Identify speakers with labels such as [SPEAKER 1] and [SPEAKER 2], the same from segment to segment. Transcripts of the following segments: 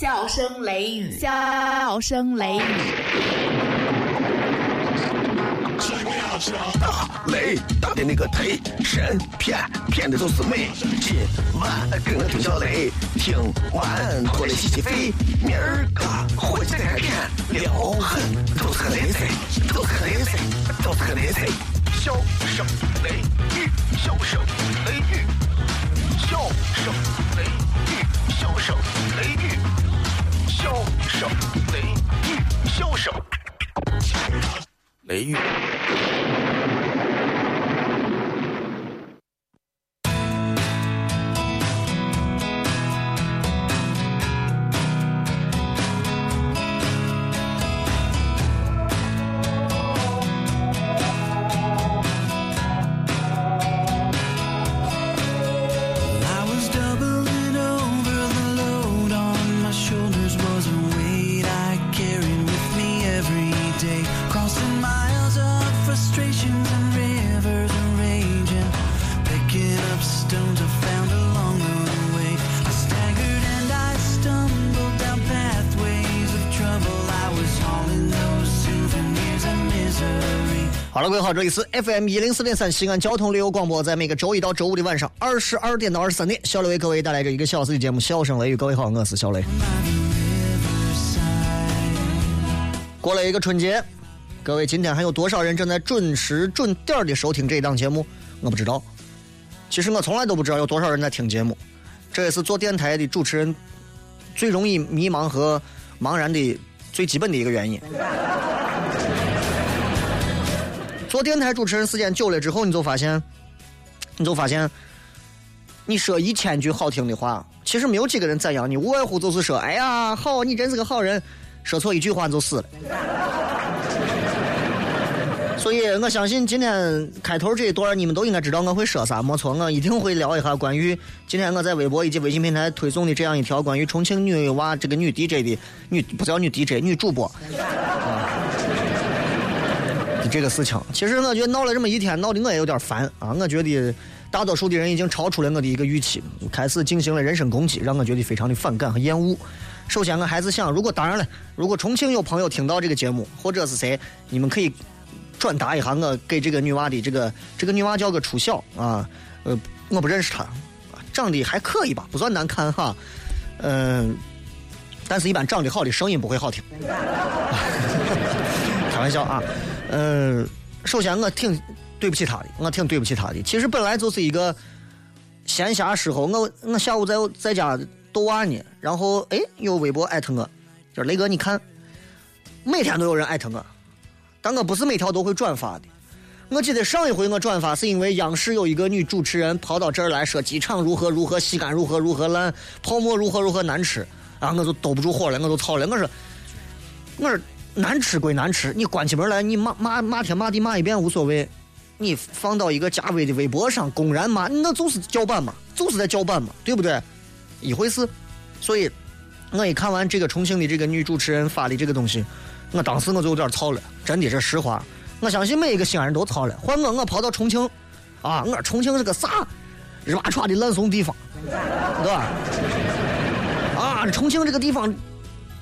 [SPEAKER 1] 笑声雷雨，笑声雷雨。
[SPEAKER 2] 大雷打的那个忒神骗骗的都是美。今晚跟我听小雷，听完过来洗洗肺。明儿个回去再开片，撩狠都是个雷菜，都是个雷菜，都是个雷菜。笑声雷雨，笑声雷雨，笑声雷雨，笑声雷雨，笑声雷雨，笑声雷雨。
[SPEAKER 3] 好，这里是 FM 一零四点三西安交通旅游广播，在每个周一到周五的晚上二十二点到二十三点，小雷为各位带来这一个小时的节目《笑声雷雨》。各位好，我是小雷。过了一个春节，各位今天还有多少人正在准时准点的收听这一档节目？我不知道。其实我从来都不知道有多少人在听节目，这也是做电台的主持人最容易迷茫和茫然的最基本的一个原因。做电台主持人时间久了之后，你就发现，你就发现，你说一千句好听的话，其实没有几个人赞扬你，无外乎就是说，哎呀，好，你真是个好人。说错一句话你就死了。所以我相信今天开头这一段你们都应该知道我会说啥，没错，我一定会聊一下关于今天我在微博以及微信平台推送的这样一条关于重庆女娃这个女 DJ 的女不叫女 DJ 女主播啊这个事情。其实我觉得闹了这么一天，闹得我也有点烦啊！我觉得大多数的人已经超出了我的一个预期，开始进行了人身攻击，让我觉得非常的反感和厌恶。首先，我还是想，如果当然了，如果重庆有朋友听到这个节目，或者是谁，你们可以转达一下我给这个女娃的这个这个女娃叫个初晓啊，呃，我不认识她，长得还可以吧，不算难看哈，嗯、但是一般长得好的声音不会好听，开玩笑啊，嗯、首先我挺对不起她的，我挺对不起她的，其实本来就是一个闲暇时候，我我下午在在家逗娃呢，然后哎有微博艾特我，就是雷哥你看，每天都有人艾特我，但我不是每条都会转发的。我记得上一回我转发是因为央视有一个女主持人跑到这儿来说机场如何如何，西安如何如何烂，泡沫如何如何难吃，然后我就兜不住火了，我就操了，我说我说难吃归难吃，你关起门来你骂骂骂天骂地骂一遍无所谓，你放到一个加微的微博上公然骂，那就是叫板嘛，就是在叫板嘛，对不对？一回事。所以，我一看完这个重庆的这个女主持人发的这个东西，我当时我就有点操了，真的是实话。我相信每一个西安人都操了。换我，我跑到重庆，啊，我重庆是个啥日哇歘的烂怂地方，对吧？啊，重庆这个地方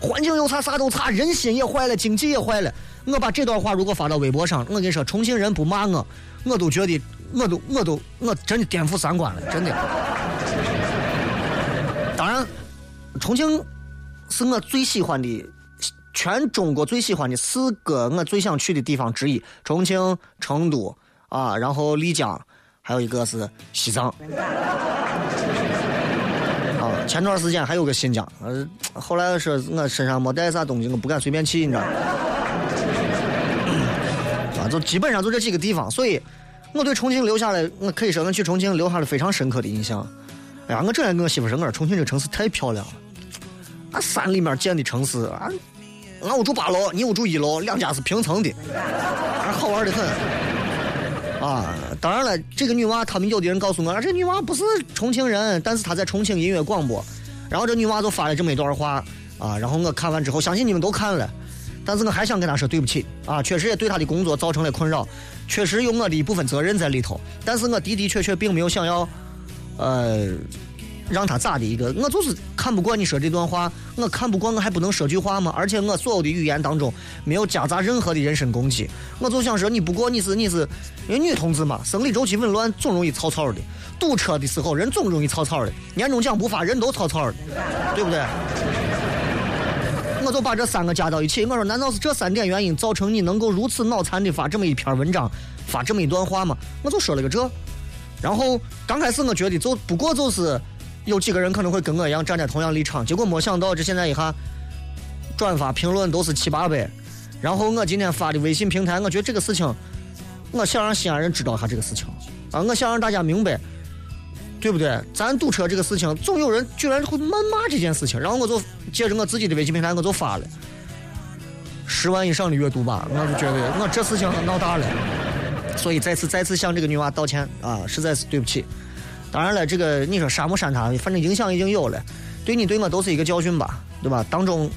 [SPEAKER 3] 环境又差，啥都差，人心也坏了，经济也坏了。我把这段话如果发到微博上，我跟你说，重庆人不骂我，我都觉得，我都，我都，我真的颠覆三观了，真的。当然，重庆是我最喜欢的，全中国最喜欢的四个我最想去的地方之一：重庆、成都啊，然后丽江，还有一个是西藏。前段时间还有个新疆，呃，后来说我身上没带啥东西，我不敢随便去，你知道吗？啊，就基本上就这几个地方，所以我对重庆留下来，我可以说我去重庆留下了非常深刻的印象。哎呀，我这天跟我媳妇说，我说重庆这个城市太漂亮了，啊，山里面建的城市啊，俺我住八楼，你我住一楼，两家是平层的，啊，好玩的很。啊，当然了，这个女娃，他们有的人告诉我，啊这女娃不是重庆人，但是她在重庆音乐广播。然后这女娃就发了这么一段话啊，然后我看完之后，相信你们都看了，但是我还想跟她说对不起啊，确实也对她的工作造成了困扰，确实有我的一部分责任在里头，但是我的的确确并没有想要，呃，让他咋的一个，我就是看不惯你说这段话，我看不惯我还不能说句话吗？而且我所有的语言当中没有夹杂任何的人身攻击，我就想说你不过你是你是，因为女同志嘛，生理周期紊乱总容易草草的，堵车的时候人总容易草草的，年终奖不发人都草草的，对不对？我就把这三个加到一起，我说难道是这三点原因造成你能够如此脑残的发这么一篇文章，发这么一段话吗？我就说了个这，然后刚开始我觉得就不过就是有几个人可能会跟我一样站在同样立场，结果没想到这现在一下转发评论都是七八百，然后我今天发的微信平台，我觉得这个事情，我想让西安人知道一下这个事情啊，我想让大家明白。对不对？咱堵车这个事情，总有人居然会谩骂这件事情，然后我就借着我自己的微信平台，我就发了十万以上的阅读吧，我就觉得我这事情闹大了，所以再次再次向这个女娃道歉啊，实在是对不起。当然了，这个你说删不删她，反正影响已经有了，对你对我都是一个教训吧，对吧？当中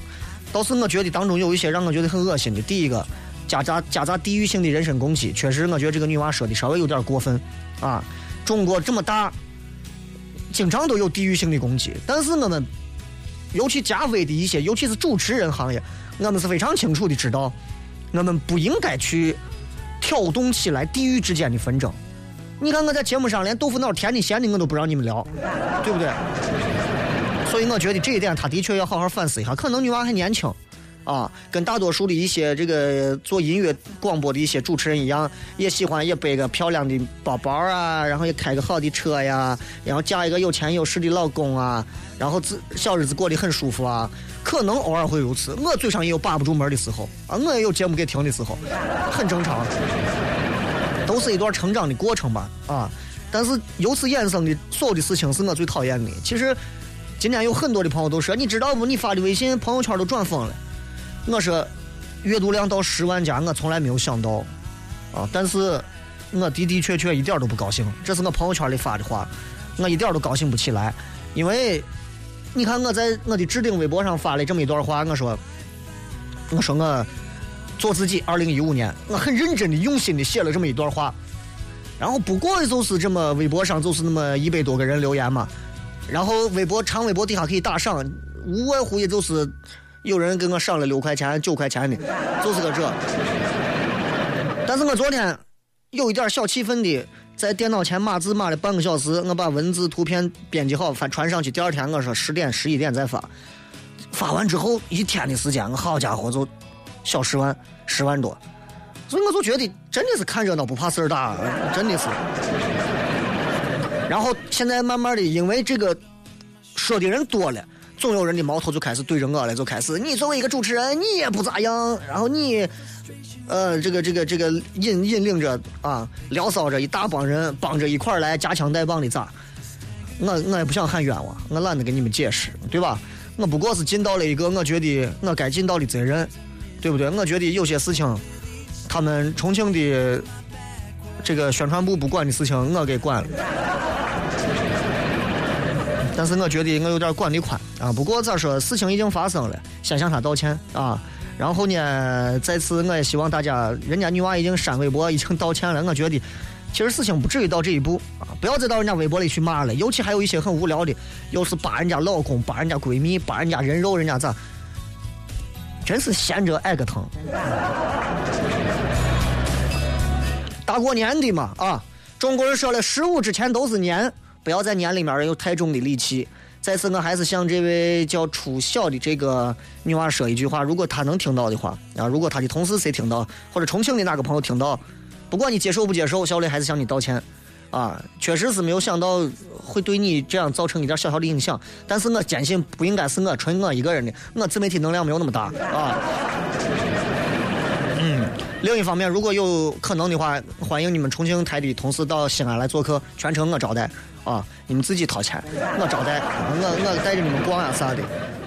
[SPEAKER 3] 倒是我觉得当中有一些让我觉得很恶心的，第一个夹杂夹杂地域性的人身攻击，确实我觉得这个女娃说的稍微有点过分啊。中国这么大。经常都有地域性的攻击，但是我们，尤其加微的一些，尤其是主持人行业，我们是非常清楚的知道，我们不应该去挑动起来地域之间的纷争。你看我在节目上连豆腐脑甜的咸的我都不让你们聊，对不对？所以我觉得这一点他的确要好好反思一下。可能女娃还年轻。啊，跟大多数的一些这个做音乐广播的一些主持人一样，也喜欢也背个漂亮的包包啊，然后也开个好的车呀，然后嫁一个有钱有势的老公啊，然后自小日子过得很舒服啊。可能偶尔会如此，我嘴上也有把不住门的时候啊，我也有节目给停的时候，很正常，都是一段成长的过程吧啊。但是由此衍生的所有的事情是我最讨厌的。其实今天有很多的朋友都说，你知道不？你发的微信朋友圈都转疯了。我说，阅读量到十万加，我从来没有想到，啊！但是，我的的确确一点都不高兴。这是我朋友圈里发的话，我一点都高兴不起来。因为，你看我在我的置顶微博上发了这么一段话，我说，我说我做自己。二零一五年，我很认真的、用心的写了这么一段话，然后不过就是这么微博上就是那么一百多个人留言嘛，然后微博长微博底下可以打赏，无外乎也就是。有人给我赏了六块钱、九块钱的，就是个这。但是我昨天有一点小气愤的，在电脑前码字码了半个小时，我把文字、图片编辑好，发传上去。第二天我说十点、十一点再发，发完之后一天的时间，我好家伙就小十万、十万多，所以我就觉得真的是看热闹不怕事儿大，真的是。然后现在慢慢的，因为这个说的人多了。总有人的矛头就开始对着我了，就开始你作为一个主持人，你也不咋样，然后你，呃，这个这个这个引引领着啊，撩骚着一大帮人，帮着一块来夹枪带棒的咋？我我也不想喊冤枉，我懒得给你们解释，对吧？我不过是尽到了一个我觉得我该尽到的责任，对不对？我觉得有些事情，他们重庆的这个宣传部不管的事情，我给管了。但是我觉得我有点管得宽啊。不过咋说，事情已经发生了，先向他道歉啊。然后呢，再次我也希望大家，人家女娃已经删微博，已经道歉了。我觉得，其实事情不至于到这一步啊，不要再到人家微博里去骂了。尤其还有一些很无聊的，又是扒人家老公、扒人家闺蜜、扒人家人肉，人家咋？真是闲着挨个疼。大过年的嘛啊，中国人说了，十五之前都是年。不要在年里面有太重的戾气。再次，我还是向这位叫初晓的这个女娃说一句话：如果她能听到的话，啊，如果她的同事谁听到，或者重庆的哪个朋友听到，不管你接受不接受，小雷还是向你道歉。啊，确实是没有想到会对你这样造成一点小小的影响，但是我坚信不应该是我纯我一个人的，我自媒体能量没有那么大啊。嗯，另一方面，如果有可能的话，欢迎你们重庆台的同事到西安来做客，全程我招待。啊！你们自己掏钱，我招待，我我带着你们逛啊啥的，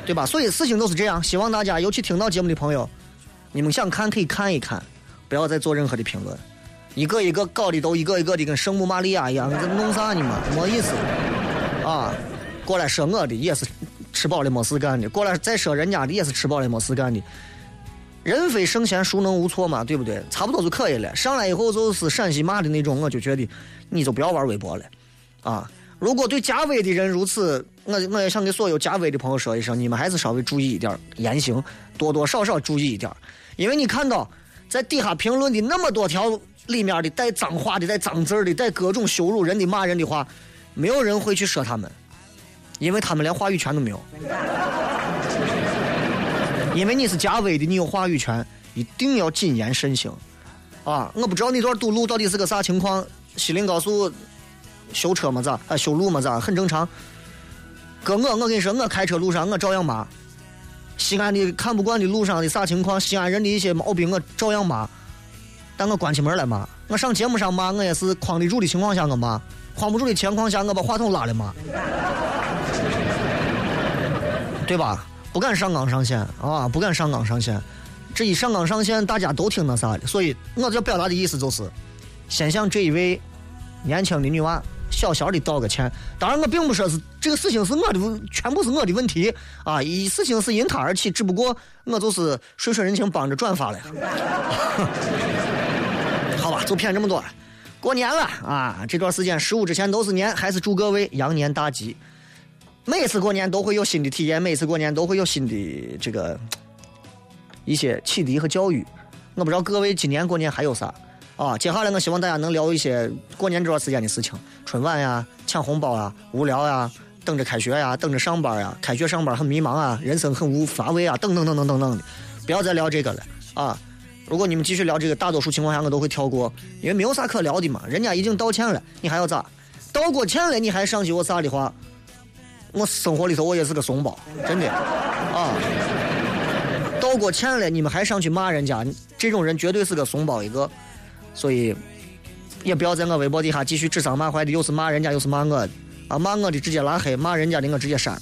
[SPEAKER 3] 对吧？所以事情都是这样。希望大家，尤其听到节目的朋友，你们想看可以看一看，不要再做任何的评论。一个一个搞的都一个一个的跟圣母玛利亚一样，在弄啥呢嘛？没意思。啊，过来说我的也是吃饱了没事干的，过来再说人家的也是吃饱了没事干的。人非圣贤，孰能无错嘛？对不对？差不多就可以了。上来以后就是陕西骂的那种，我就觉得你就不要玩微博了。啊！如果对加微的人如此我我也想给所有加微的朋友说一声，你们还是稍微注意一点言行，多多少少注意一点，因为你看到在底下评论的那么多条里面的带脏话的、带脏字的、带各种羞辱人的、骂人的话，没有人会去说他们，因为他们连话语权都没有。因为你是加微的，你有话语权，一定要谨言慎行。啊，我不知道那段堵路到底是个啥情况，西林高速修车嘛咋？啊，修路嘛咋？很正常。哥我，我跟你说，我开车路上我照样骂。西安的看不惯的路上的啥情况，西安人的一些毛病我照样骂。但我关起门来骂，我上节目上骂，我也是框得住的情况下我骂，框不住的情况下我把话筒拉了骂，对吧？不敢上纲上线啊，不敢上纲上线。这一上纲上线，大家都挺那啥的。所以我这表达的意思就是，先向这一位年轻的女娃小小的道个歉。当然，我并不说是这个事情是我的，全部是我的问题啊。一事情是因他而起，只不过我就是顺顺人情，帮着转发了。就骗这么多。过年了啊，这段时间十五之前都是年，还是祝各位羊年大吉。每次过年都会有新的体验，每次过年都会有新的这个一些启迪和教育。我不知道各位今年过年还有啥啊？接下来我希望大家能聊一些过年这段时间的事情，春晚呀、抢红包啊、无聊呀、等着开学呀、等着上班呀、开学上班很迷茫啊、人生很无乏味啊，等等等等等等的，不要再聊这个了啊！如果你们继续聊这个，大多数情况下我都会跳过，因为没有啥可聊的嘛。人家已经道歉了，你还要咋？道过歉了，你还上去我啥的话？我生活里头我也是个怂包，真的，啊，道过歉了，你们还上去骂人家，这种人绝对是个怂包一个，所以也不要在我微博底下继续指桑骂槐的，又是骂人家又是骂我的，啊，骂我的直接拉黑，骂人家的我直接删。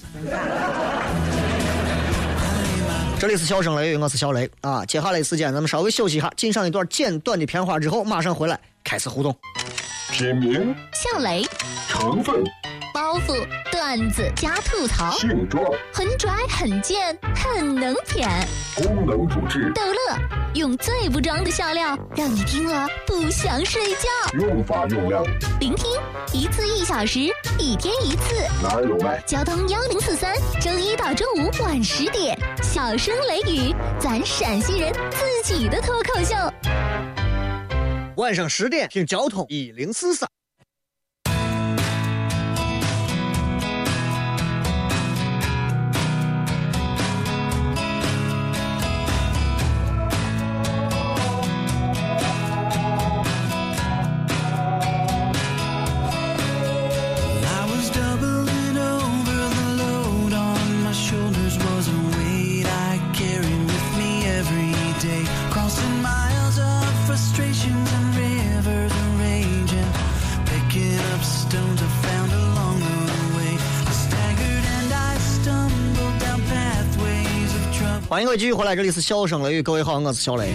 [SPEAKER 3] 这里是笑声雷雨，我是小雷啊。接下来时间咱们稍微休息一下，进上一段简短的片花之后，马上回来开始互动。
[SPEAKER 4] 品名：
[SPEAKER 1] 笑雷，
[SPEAKER 4] 成分。
[SPEAKER 1] 包袱、段子加吐槽，
[SPEAKER 4] 性状
[SPEAKER 1] 很拽、很贱、很能舔，
[SPEAKER 4] 功能主治
[SPEAKER 1] 逗乐，用最不装的笑料让你听了不想睡觉。
[SPEAKER 4] 用法用量：
[SPEAKER 1] 聆听一次一小时，一天一次。
[SPEAKER 4] 哪有卖？
[SPEAKER 1] 交通幺零四三，周一到周五晚十点，小声雷雨，咱陕西人自己的脱口秀。
[SPEAKER 3] 晚上十点听交通一零四三。位继续回来，这里是笑声雷雨，各位好，我是小雷。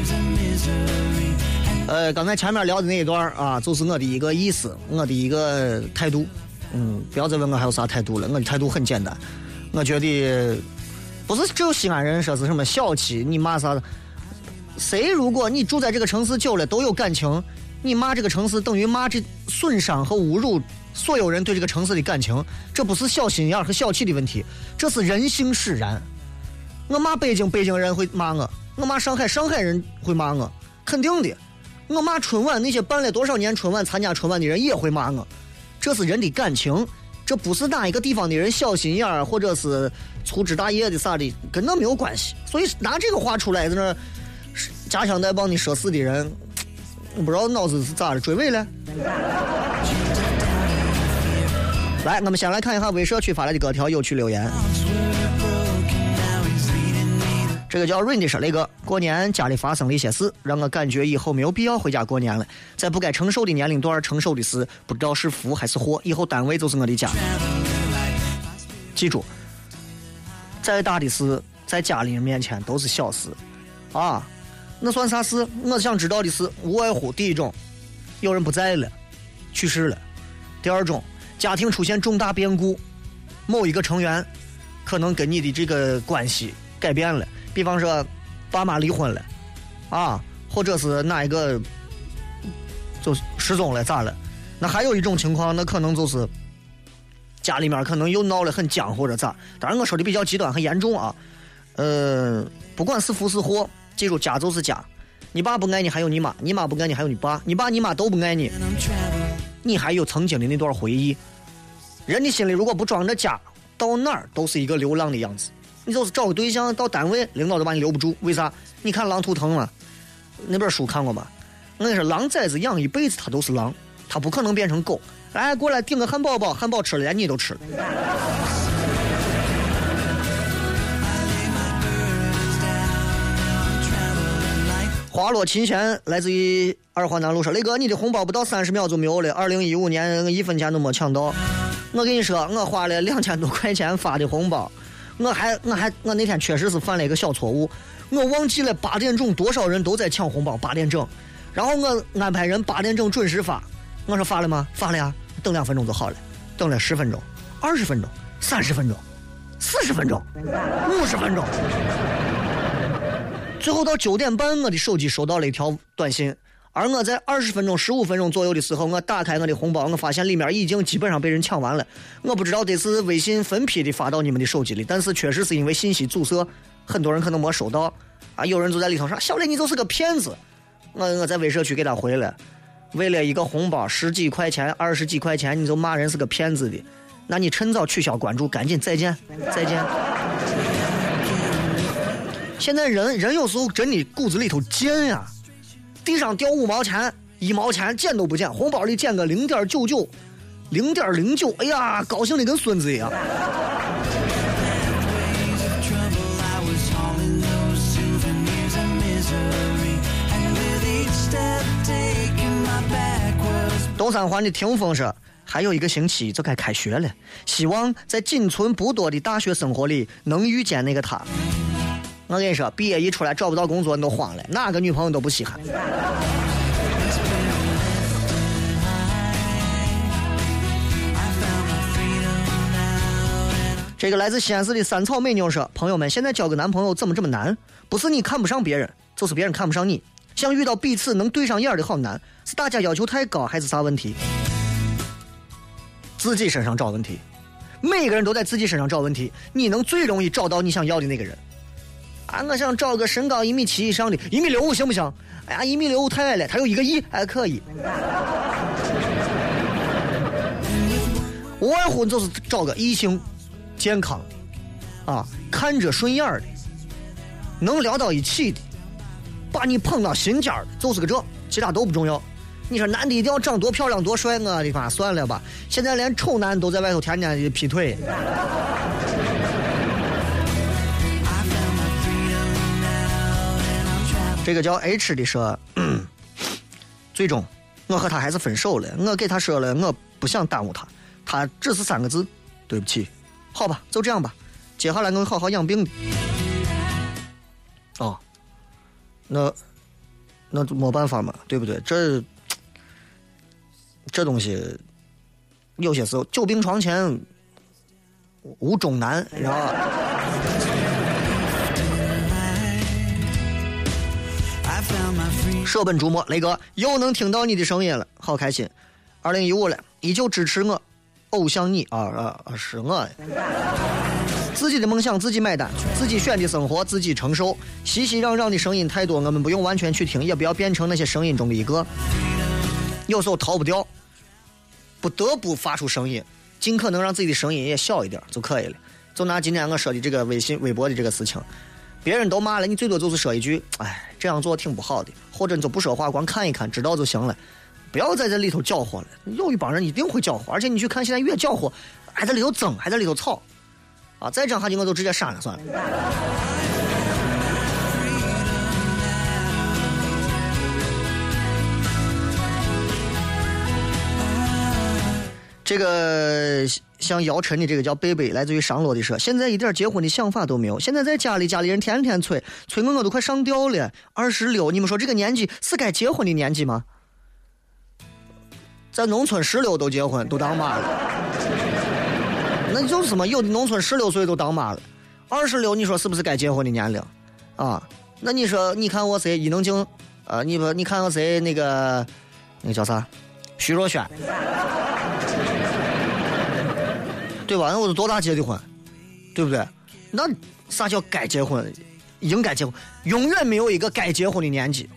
[SPEAKER 3] 呃，刚才前面聊的那一段啊，就是我的一个意思，我的一个态度。嗯，不要再问我还有啥态度了，我的态度很简单。我觉得不是只有西安人说是什么小气，你骂啥？谁如果你住在这个城市久了都有感情，你骂这个城市等于骂这损伤和侮辱所有人对这个城市的感情，这不是小心眼和小气的问题，这是人性使然。我骂北京，北京人会骂我；我骂上海，上海人会骂我，肯定的。我骂春晚，那些办了多少年春晚、参加春晚的人也会骂我。这是人的感情，这不是哪一个地方的人小心眼儿或者是粗枝大叶的啥的，跟那没有关系。所以拿这个话出来在那夹枪带棒的说事的人，不知道脑子是咋的，追尾了。来，我们先来看一下微社区发来的各条有趣留言。这个叫 Rain 的说：“雷哥，过年家里发生了一些事，让我感觉以后没有必要回家过年了。在不该承受的年龄段承受的事，不知道是福还是祸。以后单位就是我的家。记住，再大的事在家里人面前都是小事，啊，那算啥事？我想知道的是，无外乎第一种，有人不在了，去世了；第二种，家庭出现重大变故，某一个成员可能跟你的这个关系改变了。”比方说，爸妈离婚了，啊，或者是哪一个就失踪了，咋了？那还有一种情况，那可能就是家里面可能又闹得很僵或者咋。当然我说的比较极端，很严重啊。呃，不管是福是祸，记住家就是家。你爸不爱你，还有你妈；你妈不爱你，还有你爸；你爸你妈都不爱你，你还有曾经的那段回忆。人的心里如果不装着家，到哪儿都是一个流浪的样子。你就是找个对象到单位，领导都把你留不住，为啥？你看《狼图腾》嘛，那本书看过吗？我跟你说，狼崽子养一辈子，它都是狼，它不可能变成狗。来，过来顶个汉堡包，汉堡吃了，连你都吃了。花落琴弦来自于二环南路说：“雷哥，你的红包不到三十秒就没有了。二零一五年一分钱都没抢到。我跟你说，我花了两千多块钱发的红包，我还我还我那天确实是犯了一个小错误，我忘记了八点钟多少人都在抢红包，八点整，然后我安排人八点整准时发。我说发了吗？发了呀，等两分钟就好了。等了十分钟、二十分钟、三十分钟、四十分钟、五十分钟。”最后到九点半，我的手机收到了一条短信，而我在二十分钟、十五分钟左右的时候，我打开我的红包，我发现里面已经基本上被人抢完了。我不知道这是微信分批的发到你们的手机里，但是确实是因为信息阻塞，很多人可能没收到。啊，有人就在里头说：“小雷，你就是个骗子。”我我在微社区给他回了，为了一个红包十几块钱、二十几块钱，你就骂人是个骗子的，那你趁早取消关注，赶紧再见，再见。现在人人有时候真的骨子里头贱呀，地上掉五毛钱一毛钱捡都不捡红包里捡个零点九九零点零九哎呀高兴的跟孙子一样。东三环的听风说还有一个星期就该开学了希望在仅存不多的大学生活里能遇见那个他。我跟你说，毕业一出来找不到工作，你都慌了，哪个女朋友都不稀罕。这个来自西安市的三草美妞说：“朋友们，现在交个男朋友怎么这么难？不是你看不上别人，就是别人看不上你。想遇到彼此能对上眼的好男，是大家要求太高，还是啥问题？自己身上找问题。每个人都在自己身上找问题，你能最容易找到你想要的那个人。啊，我想找个身高一米七以上的，一米六五行不行？哎呀，一米六五太矮了，他有一个亿还可以。无外乎就是找个异性健康的，啊，看着顺眼的，能聊到一起的，把你捧到心尖儿的，就是个这，其他都不重要。你说男的一定要长多漂亮多帅，我的妈，算了吧，现在连丑男都在外头天天的劈腿。这个叫 H 的说，最终我和他还是分手了。我给他说了，我不想耽误他，他只是三个字，对不起。好吧，就这样吧，接下来我会好好养病的。哦，那那就没办法嘛，对不对？这这东西有些时候久病床前无终难，你知舍本逐末，雷哥又能听到你的声音了，好开心。二零一五了，依旧支持我，偶像你啊啊啊，是我。自己的梦想自己买单，自己选的生活自己承受。熙熙攘攘的声音太多，我们不用完全去听，也不要变成那些声音中的一个。有时候逃不掉，不得不发出声音，尽可能让自己的声音也小一点就可以了。就拿今天我说的这个微信、微博的这个事情，别人都骂了，你最多就是说一句：“哎，这样做挺不好的。”或者你就不说话，光看一看，知道就行了。不要在这里头搅和了。有一帮人一定会搅和，而且你去看，现在越搅和，还在里头争，还在里头吵，啊！再这样下去，我就直接删了算了。这个像姚晨的这个叫贝贝，来自于商洛的说，现在一点结婚的想法都没有。现在在家里，家里人天天催，催我我都快上吊了。二十六，你们说这个年纪是该结婚的年纪吗？在农村十六都结婚，都当妈了。那就是嘛，有的农村十六岁都当妈了，二十六你说是不是该结婚的年龄？啊，那你说你看我谁伊能静，啊，你不你看我谁那个那个叫啥，徐若瑄。对吧？那我都多大结的婚，对不对？那啥叫该结婚？应该结婚，永远没有一个该结婚的年纪，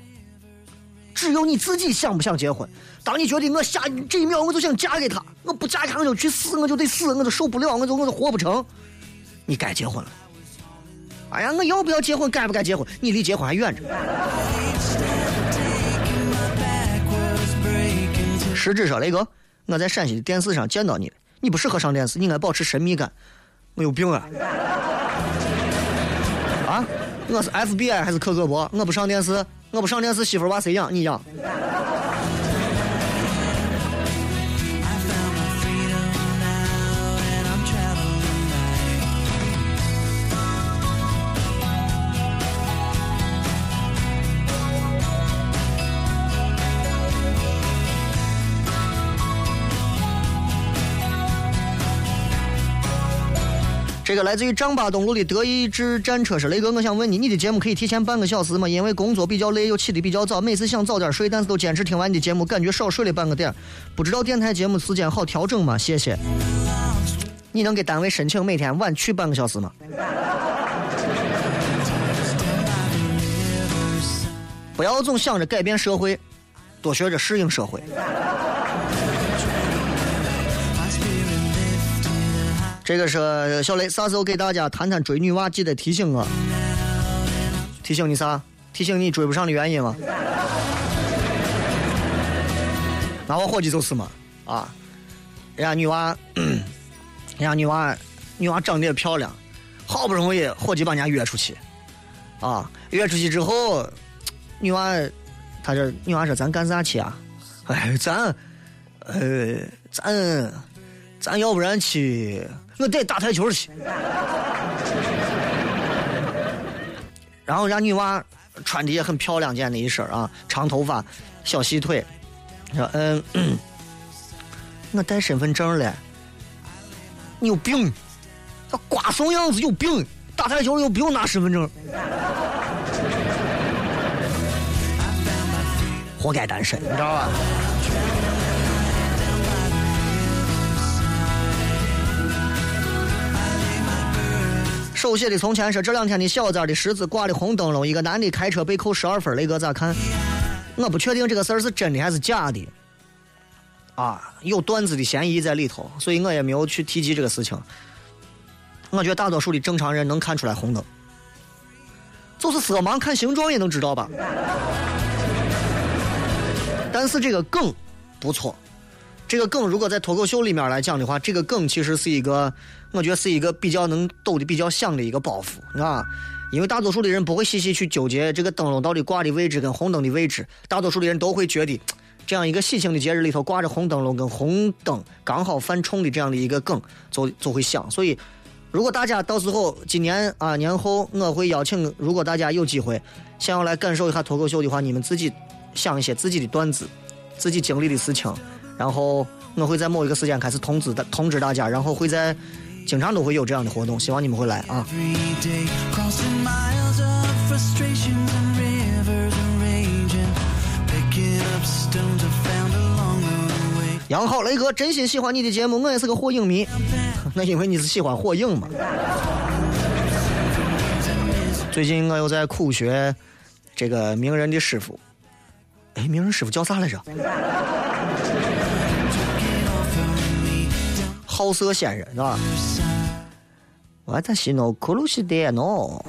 [SPEAKER 3] 只有你自己想不想结婚。当你觉得我下这一秒我就想嫁给他，我不嫁给他我就去死，我就得死，我就受不了，我就我就活不成，你该结婚了。哎呀，我要不要结婚？该不该结婚？你离结婚还远着。实质上，雷哥，我在陕西的电视上见到你了，你不适合上电视，你应该保持神秘感。我有病啊！啊，我是 FBI 还是克格勃？我不上电视，我不上电视，媳妇儿娃谁养？你养。这个来自于张巴东路的德意志战车是雷哥，我想问你，你的节目可以提前半个小时吗？因为工作比较累，又起得比较早，每次想早点睡，但是都坚持听完你的节目，感觉少睡了半个点。不知道电台节目时间好调整吗？谢谢。你能给单位申请每天晚去半个小时吗？不要总想着改变社会，多学着适应社会。这个是小雷，啥时候给大家谈谈追女娃？记得提醒我。提醒你啥？提醒你追不上的原因吗？那我伙计就是嘛，啊，人家女娃，人家女娃，女娃 长得也漂亮，好不容易伙计把人家约出去，啊，约出去之后，女娃，她这女娃说咱干啥去啊？哎，咱，呃，咱，咱要不然去，我得打台球去。然后人家女娃穿的也很漂亮，见那一身啊，长头发，小细腿，说嗯，我带身份证了，你有病，要瓜怂样子有病，打台球又不用拿身份证，活该单身，你知道吧？手写的从前说这两天的小寨的十字挂的红灯笼，一个男的开车被扣十二分，雷哥咋看？我不确定这个事儿是真的还是假的，啊，有段子的嫌疑在里头，所以我也没有去提及这个事情。我觉得大多数的正常人能看出来红灯，就是色盲看形状也能知道吧。但是这个梗不错，这个梗如果在脱口秀里面来讲的话，这个梗其实是一个，我觉得是一个比较能抖的比较响的一个包袱啊。因为大多数的人不会细细去纠结这个灯笼到底挂的位置跟红灯的位置，大多数的人都会觉得，这样一个喜庆的节日里头挂着红灯笼跟红灯刚好犯冲的这样的一个梗，就就会响。所以，如果大家到时候今年啊年后，我会邀请，如果大家有机会想要来感受一下脱口秀的话，你们自己想一些自己的段子，自己经历的事情，然后我会在某一个时间开始通知的通知大家，然后会在经常都会有这样的活动，希望你们会来啊。杨浩雷哥真心喜欢你的节目，我也是个火影迷，那因为你是喜欢火影嘛。最近我又在苦学这个名人的师傅，哎，名人师傅叫啥来着？好色仙人是吧？吧？我在西诺库鲁西德诺，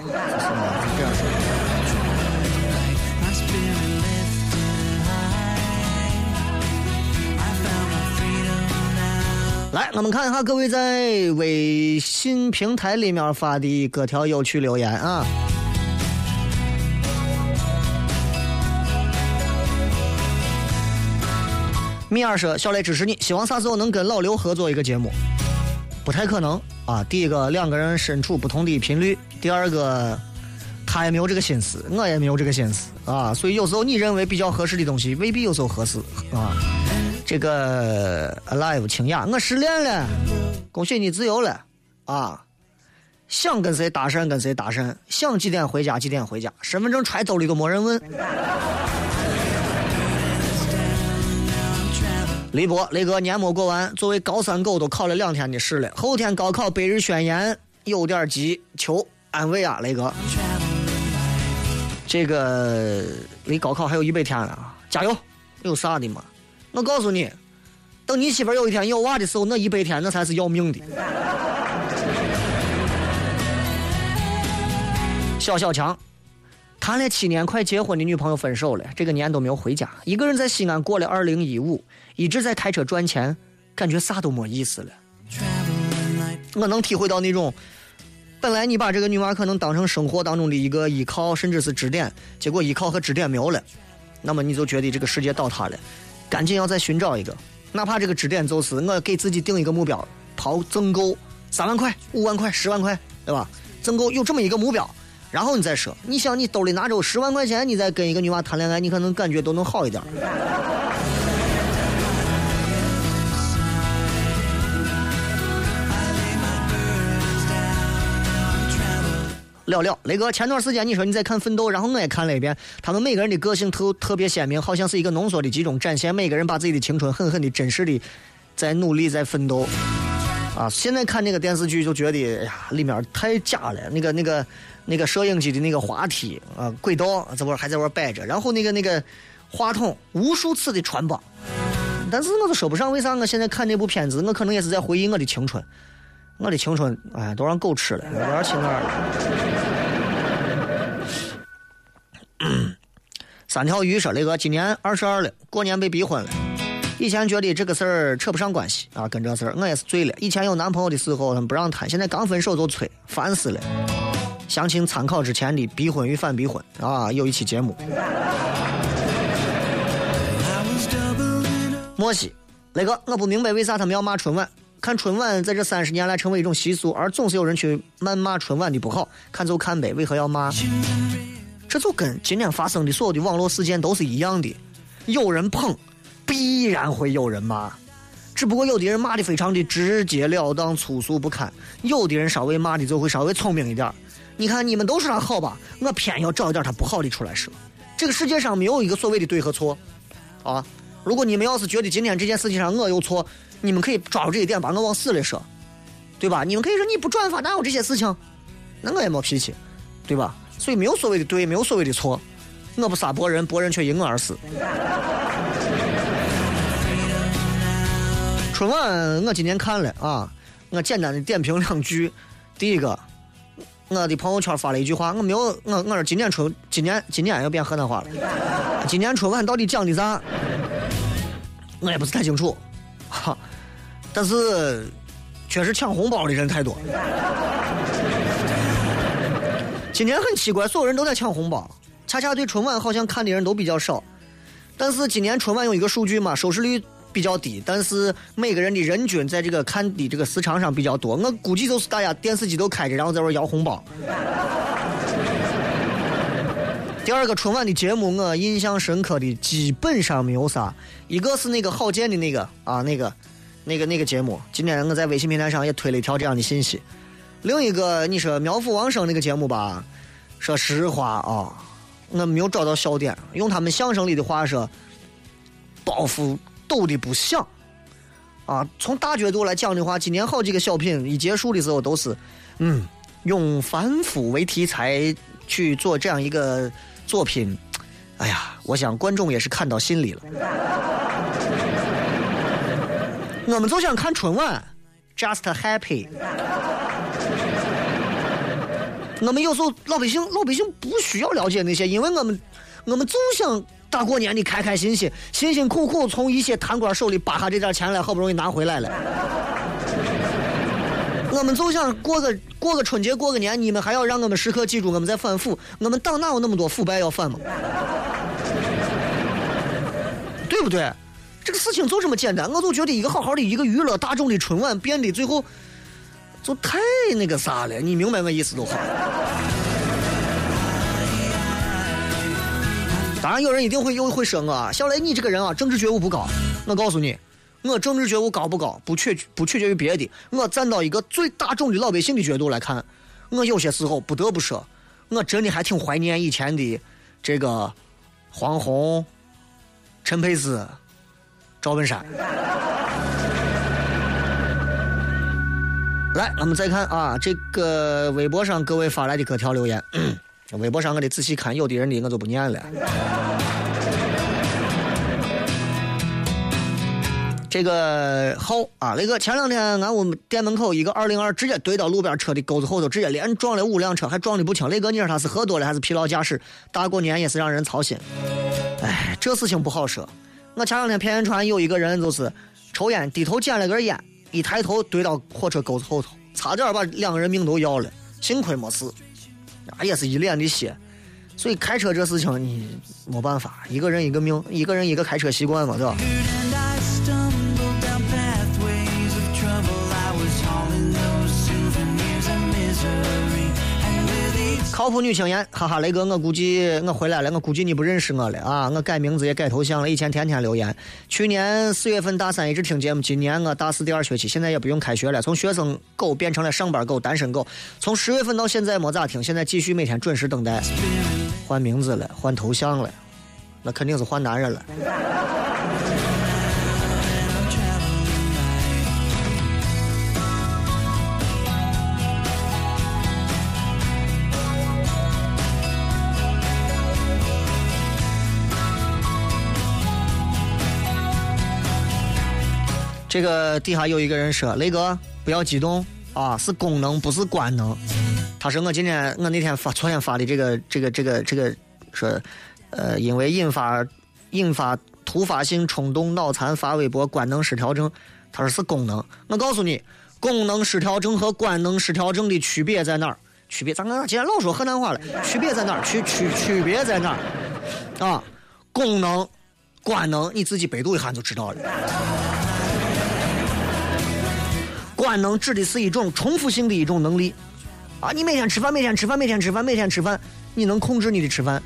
[SPEAKER 3] 来，我们看一下各位在微信平台里面发的各条有趣留言啊。米尔说：“小雷支持你，希望啥时候能跟老刘合作一个节目。不太可能啊！第一个，两个人身处不同的频率；第二个，他也没有这个心思，我也没有这个心思啊。所以有时候你认为比较合适的东西，未必有时候合适啊。这个 Alive 清雅，我失恋了，恭喜你自由了啊！想跟谁搭讪跟谁搭讪，想几点回家几点回家，身份证揣兜里都没人问。雷博，雷哥年末过完，作为高三狗都考了两天的试了，后天高考百日宣言有点急，求安慰啊，雷哥。这个离高考还有一百天了啊，加油！有啥的嘛？我告诉你，等你媳妇有一天有娃的时候，那一百天那才是要命的。小小强，谈了七年快结婚的女朋友分手了，这个年都没有回家，一个人在西安过了二零一五，一直在开车赚钱，感觉啥都没意思了。我能体会到那种，本来你把这个女娃可能当成生活当中的一个依靠，甚至是支点，结果依靠和支点没有了，那么你就觉得这个世界倒塌了，赶紧要再寻找一个，哪怕这个支点就是我给自己定一个目标，刨挣够三万块、五万块、十万块，对吧？挣够有这么一个目标。然后你再说，你想你兜里拿着十万块钱，你再跟一个女娃谈恋爱，你可能感觉都能好一点。了了，雷哥，前段时间你说你在看《奋斗》，然后我也看了一遍，他们每个人的个性特特别鲜明，好像是一个浓缩的集中展现，每个人把自己的青春狠狠的、真实的在努力在奋斗。啊，现在看那个电视剧就觉得，哎呀，里面太假了，那个那个。那个摄影机的那个滑梯啊，轨道这会儿还在玩摆着，然后那个那个话筒无数次的传播，但是我都说不上为啥我现在看那部片子，我可能也是在回忆我的青春，我的青春哎都让狗吃了，有点去哪儿了？三条鱼说：“雷哥，今年二十二了，过年被逼婚了。以前觉得这个事儿扯不上关系啊，跟这事儿我也是醉了。以前有男朋友的时候他们不让谈，现在刚分手就催，烦死了。”详情参考之前的逼婚与反逼婚啊，有一期节目。莫西，那个我不明白为啥他们要骂春晚？看春晚在这三十年来成为一种习俗，而总是有人去谩骂春晚的不好。看就看呗，为何要骂？这就跟今天发生的所有的网络事件都是一样的，有人捧，必然会有人骂。只不过有的人骂的非常的直截了当、粗俗不堪，有的人稍微骂的就会稍微聪明一点。你看，你们都说他好吧，我偏要找一点他不好的出来说。这个世界上没有一个所谓的对和错，啊！如果你们要是觉得今天这件事情上我有错，你们可以抓住这一点把我往死里说，对吧？你们可以说你不转发哪有这些事情，那我也没脾气，对吧？所以没有所谓的对，没有所谓的错，我不杀伯仁，伯仁却因我而死。春晚我今年看了啊，我简单的点评两句，第一个。我的朋友圈发了一句话，我没有，我我说今年春，今年今年要变河南话了。今年春晚到底讲的啥？我也不是太清楚，哈。但是确实抢红包的人太多。今年很奇怪，所有人都在抢红包，恰恰对春晚好像看的人都比较少。但是今年春晚有一个数据嘛，收视率。比较低，但是每个人的人均在这个看的这个市场上比较多。我估计就是大家电视机都开着，然后在这摇红包。第二个春晚的节目，我印象深刻的基本上没有啥。一个是那个郝建的那个啊，那个那个那个节目，今天我在微信平台上也推了一条这样的信息。另一个你说苗阜王声那个节目吧，说实话啊，我没有找到笑点。用他们相声里的话说，包袱。抖的不响，啊！从大角度来讲的话，今年好几个小品一结束的时候都是，嗯，用反腐为题材去做这样一个作品，哎呀，我想观众也是看到心里了。我们就想看春晚，just happy。我们有时候老百姓老百姓不需要了解那些，因为我们我们就想。大过年的开开心心，辛辛苦苦从一些贪官手里扒下这点钱来，好不容易拿回来了。我们就想过个过个春节，过个年，你们还要让我们时刻记住我们在反腐？我们党哪有那么多腐败要反嘛？对不对？这个事情就这么简单，我就觉得一个好好的一个娱乐大众的春晚，变得最后就太那个啥了。你明白我意思就好。当然，有人一定会又会说我小雷，你这个人啊，政治觉悟不高。我告诉你，我政治觉悟高不高，不取不取决于别的。我站到一个最大众的老百姓的角度来看，我有些时候不得不说，我真的还挺怀念以前的这个黄宏、陈佩斯、赵本山。来，我们再看啊，这个微博上各位发来的各条留言，微博上我得仔细看，有的人的我就不念了。这个好啊，那个前两天俺我们店门口一个二零二直接怼到路边车的沟子后头，直接连撞了五辆车，还撞的不轻。那个你说他是喝多了还是疲劳驾驶？大过年也是让人操心。哎，这事情不好说。我前两天骗人传有一个人就是抽烟，低头捡了根烟，一抬头怼到火车钩子后头，差点把两个人命都要了，幸亏没事。啊，也是一脸的血。所以开车这事情你没办法，一个人一个命，一个人一个开车习惯嘛，对吧？靠谱女青年，哈哈，雷哥，我估计我回来了，我估计你不认识我了啊！我改名字也改头像了，以前天天留言。去年四月份大三一直听节目，今年我大四第二学期，现在也不用开学了，从学生狗变成了上班狗、单身狗。从十月份到现在没咋听，现在继续每天准时等待。换名字了，换头像了，那肯定是换男人了。这个底下有一个人说：“雷哥，不要激动啊，是功能不是官能。”他说我今天我那天发昨天发的这个这个这个这个说，呃，因为引发引发突发性冲动脑残发微博官能失调症，他说是功能。我告诉你，功能失调症和官能失调症的区别在哪儿？区别，咱刚今天老说河南话了，区别在哪儿？区区区别在哪儿？啊，功能、官能，你自己百度一下就知道了。官能指的是一种重复性的一种能力，啊，你每天吃饭，每天吃饭，每天吃饭，每天吃饭，你能控制你的吃饭，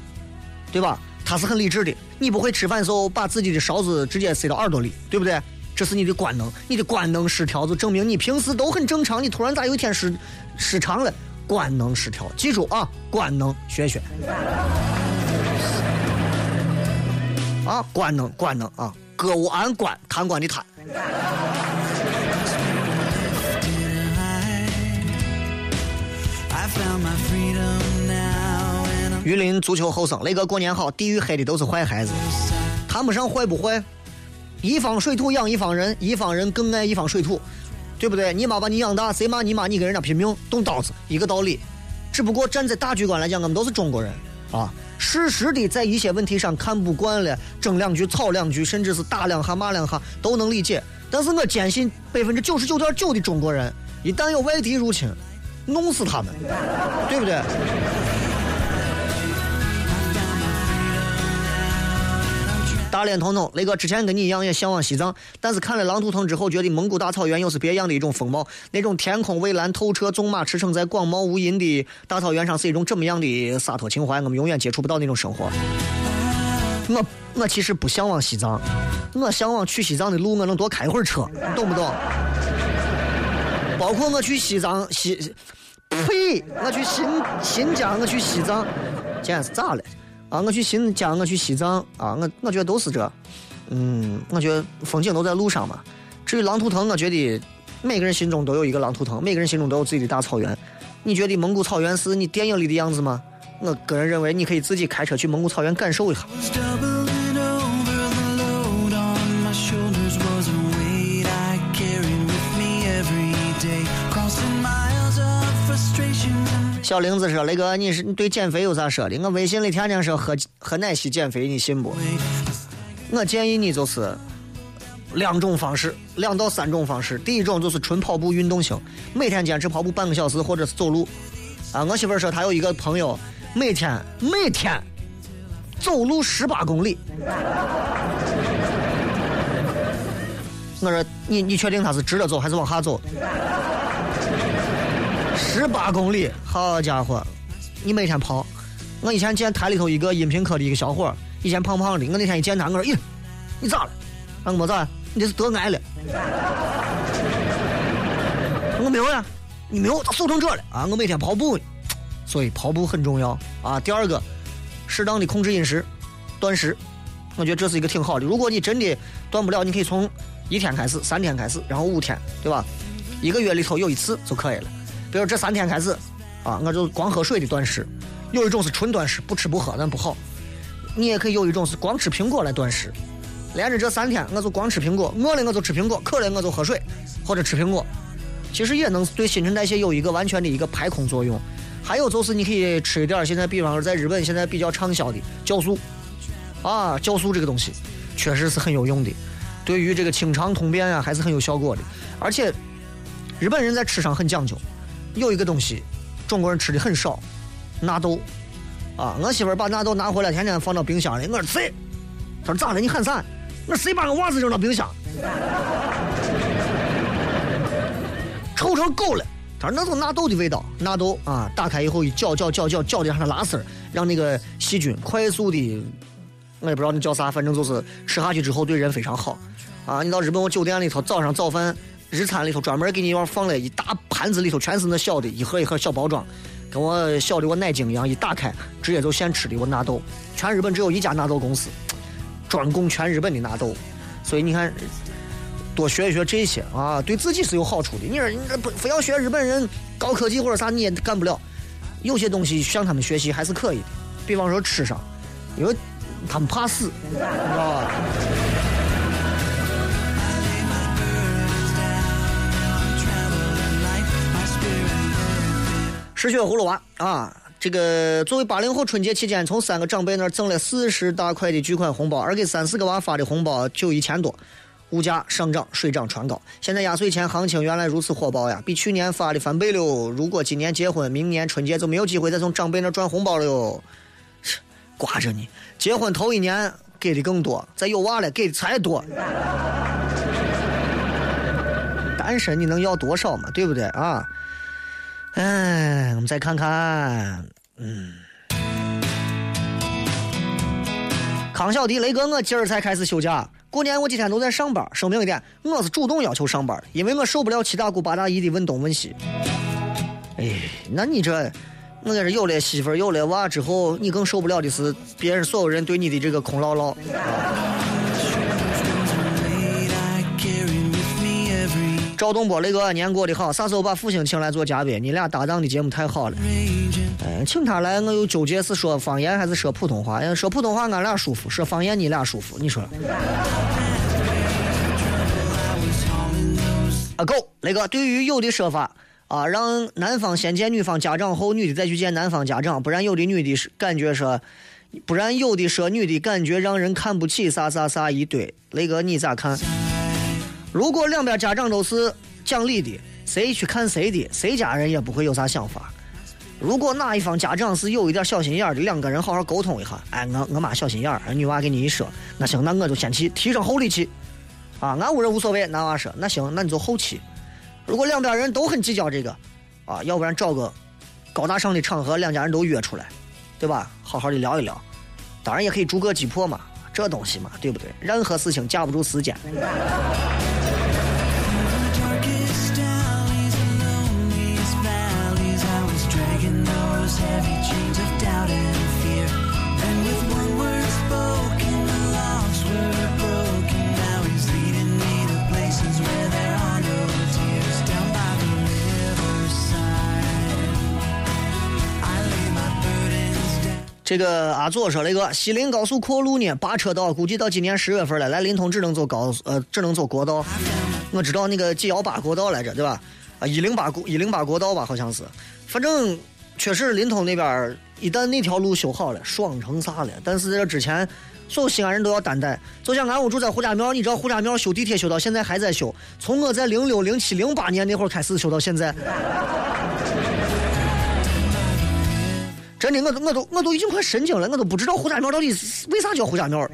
[SPEAKER 3] 对吧？它是很理智的，你不会吃饭的时候把自己的勺子直接塞到耳朵里，对不对？这是你的官能，你的官能失调，就证明你平时都很正常，你突然咋有一天失失常了？官能失调，记住啊，官能学学。啊，官能官能啊，歌舞安官，贪官的贪。榆林足球后生，雷哥过年好。地狱黑的都是坏孩子，谈不上坏不坏。一方水土养一方人，一方人更爱一方水土，对不对？你妈把你养大，谁骂你妈你跟人家拼命动刀子，一个道理。只不过站在大局观来讲，我们都是中国人啊。事实的在一些问题上看不惯了，争两句、吵两句，甚至是打两下、骂两下，都能理解。但是我坚信，百分之九十九点九的中国人，一旦有外敌入侵，弄死他们，对不对？大脸彤彤，雷哥之前跟你一样也向往西藏，但是看了《狼图腾》之后，觉得蒙古大草原又是别样的一种风貌。那种天空蔚蓝透彻、纵马驰骋在广袤无垠的大草原上，是一种怎么样的洒脱情怀？我们永远接触不到那种生活。我我其实不向往西藏，我向往去西藏的路，我能多开一会儿车，懂不懂？包括我去西藏西，呸！我去新新疆，我去西藏，今天是咋了？啊，我去新疆，我去西藏啊，我我觉得都是这，嗯，我觉得风景都在路上嘛。至于狼图腾，我觉得每个人心中都有一个狼图腾，每个人心中都有自己的大草原。你觉得蒙古草原是你电影里的样子吗？我个人认为，你可以自己开车去蒙古草原感受一下。小玲子说：“雷哥，你是你对减肥有啥说的？我微信里天天说喝喝奶昔减肥，你信不？我建议你就是两种方式，两到三种方式。第一种就是纯跑步运动型，每天坚持跑步半个小时或者是走路。啊，我媳妇说她有一个朋友，每天每天走路十八公里。我说你你确定他是直着走还是往下走？十八公里，好家伙！你每天跑。我以前见台里头一个音频科的一个小伙，以前胖胖的。我那天一见他，我说：“咦，你咋了？”啊，我没咋，你这是得癌了。我没有呀，你没有，咋瘦成这了啊？我每天跑步呢，所以跑步很重要啊。第二个，适当的控制饮食，断食我觉得这是一个挺好的。如果你真的断不了，你可以从一天开始，三天开始，然后五天，对吧？一个月里头有一次就可以了。比如这三天开始，啊，我就光喝水的断食。有一种是纯断食，不吃不喝，那不好。你也可以有一种是光吃苹果来断食。连着这三天，我就光吃苹果，饿了我就吃苹果，渴了我就喝水或者吃苹果。其实也能对新陈代谢有一个完全的一个排空作用。还有就是你可以吃一点，现在比方说在日本现在比较畅销的酵素，啊，酵素这个东西确实是很有用的，对于这个清肠通便啊还是很有效果的。而且日本人在吃上很讲究，有一个东西中国人吃的很少，纳豆。啊，我媳妇儿把纳豆拿回来，天天放到冰箱里。我说谁？她说咋了？你喊啥？我说谁把我袜子扔到冰箱？臭成狗了。他说那种纳豆的味道，纳豆啊，打开以后一搅搅搅搅搅的让它拉丝儿，让那个细菌快速的，我也不知道那叫啥，反正就是吃下去之后对人非常好。啊，你到日本我酒店里头，早上早饭日餐里头专门给你往放了一大盘子里头全是那小的一盒一盒小包装，跟我小的我奶精一样，一打开直接就现吃的我纳豆。全日本只有一家纳豆公司，专供全日本的纳豆，所以你看。多学一学这些啊，对自己是有好处的。你说你这不非要学日本人高科技或者啥，你也干不了。有些东西向他们学习还是可以的，比方说吃上，因为他们怕死，你知道吧？失血葫芦娃啊，这个作为八零后，春节期间从三个长辈那儿挣了四十大块的巨款红包，而给三四个娃发的红包就一千多。物价上涨，水涨船高。现在压岁钱行情原来如此火爆呀，比去年发的翻倍了。如果今年结婚，明年春节就没有机会再从长辈那赚红包了哟。挂着你，结婚头一年给的更多，再有娃了给的才多。单身你能要多少嘛？对不对啊？哎，我们再看看，嗯。康小迪，雷哥，我今儿才开始休假。过年我几天都在上班。声明一点，我是主动要求上班的，因为我受不了七大姑八大姨的问东问西。哎，那你这，我这是有了媳妇儿、有了娃之后，你更受不了的是别人所有人对你的这个空唠唠。赵东波，雷哥，年过得好，啥时候把父亲请来做嘉宾？你俩搭档的节目太好了。哎，请他来，我又纠结是说方言还是说普通话。哎，说普通话俺俩舒服，说方言你俩舒服，你说？啊，够，雷哥，对于有的说法啊，让男方先见女方家长后，女的再去见男方家长，不然有的女的是感觉说，不然有的说女的感觉让人看不起，啥啥啥一堆。雷哥，你咋看？如果两边家长都是讲理的，谁去看谁的，谁家人也不会有啥想法。如果哪一方家长是有一点小心眼的，两个人好好沟通一下。哎，我我妈小心眼儿，女娃给你一说，那行，那我就先去提上后力气。啊，俺屋人无所谓，男娃说，那行，那你就后期。如果两边人都很计较这个，啊，要不然找个高大上的场合，两家人都约出来，对吧？好好的聊一聊。当然也可以逐个击破嘛，这东西嘛，对不对？任何事情架不住时间。这个阿左说那个西林高速扩路呢，八车道，估计到今年十月份了，来临潼只能走高速呃，只能走国道。我知道那个 G 幺八国道来着，对吧？啊，一零八国一零八国道吧，好像是。反正确实临潼那边一旦那条路修好了，爽成啥了。但是在这之前所有西安人都要担待。就像俺屋住在胡家庙，你知道胡家庙修地铁修到现在还在修，从我在零六、零七、零八年那会儿开始修到现在。真的，我都我都我都已经快神经了，我都不知道胡家庙到底为啥叫胡家庙。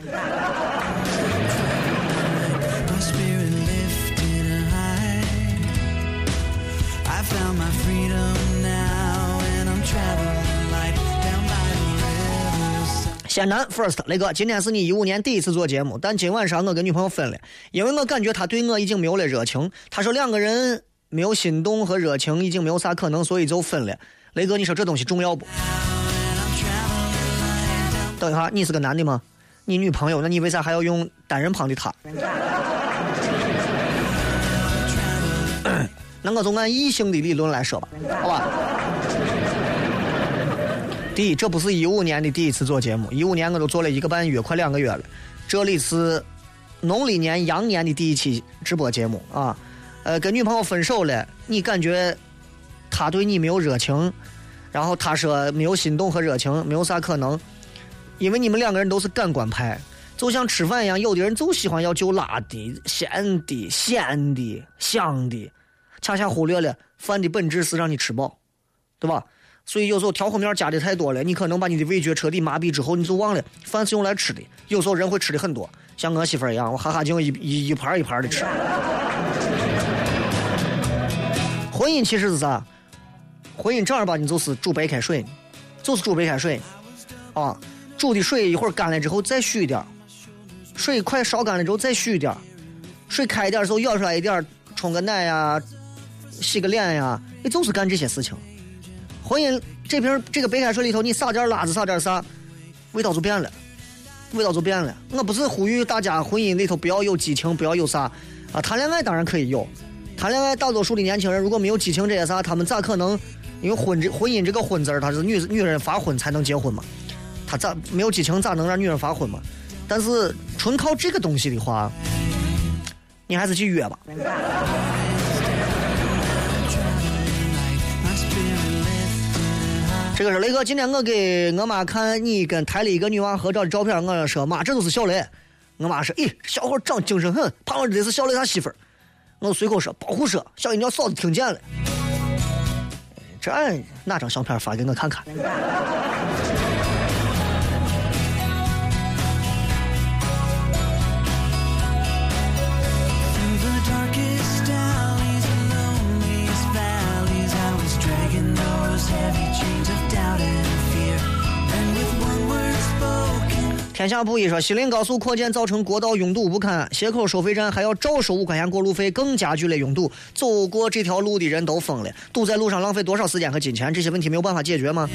[SPEAKER 3] 仙南 first 雷哥，今天是你一五年第一次做节目，但今晚上我跟女朋友分了，因为我感觉她对我已经没有了热情。她说两个人没有心动和热情，已经没有啥可能，所以就分了。雷哥，你说这东西重要不？等一下，你是个男的吗？你女朋友，那你为啥还要用单人旁的她？那我就按异性的理论来说吧，好吧。第一，这不是一五年的第一次做节目，一五年我都做了一个半月，快两个月了。这里是农历年羊年的第一期直播节目啊。呃，跟女朋友分手了，你感觉他对你没有热情，然后他说没有心动和热情，没有啥可能，因为你们两个人都是感官派，就像吃饭一样，有的人就喜欢要就辣的、咸的、鲜的、香的，恰恰忽略了饭的本质是让你吃饱，对吧？所以有时候调和面加的太多了，你可能把你的味觉彻底麻痹之后，你就忘了饭是用来吃的。有时候人会吃的很多，像我媳妇儿一样，我哈哈镜一一一盘一盘的吃。婚姻其实是啥？婚姻正儿八经就是煮白开水，就是煮白开水，啊，煮的水一会儿干了之后再续一点儿，水快烧干了之后再续一点儿，水开一点儿的时候舀出来一点，冲个奶呀，洗个脸呀，也就是干这些事情。婚姻这瓶这个白开水里头，你撒点辣子，撒点啥，味道就变了，味道就变了。我不是呼吁大家婚姻里头不要有激情，不要有啥啊，谈恋爱当然可以有。谈恋爱，大多数的年轻人如果没有激情这些啥，他们咋可能？因为婚这婚姻这个婚字儿，它是女女人发婚才能结婚嘛，他咋没有激情咋能让女人发婚嘛？但是纯靠这个东西的话，你还是去约吧。这个是雷哥，今天我给我妈看你跟台里一个女娃合照的照片，我说妈，这都是小雷。我妈说，咦，小伙长精神很，怕我这是小雷他媳妇儿。我随口说保护说，小心叫嫂子听见了。这哪张相片发给我看看？天下布衣说，西林高速扩建造成国道拥堵不堪，斜口收费站还要照收五块钱过路费，更加剧了拥堵。走过这条路的人都疯了，堵在路上浪费多少时间和金钱？这些问题没有办法解决吗？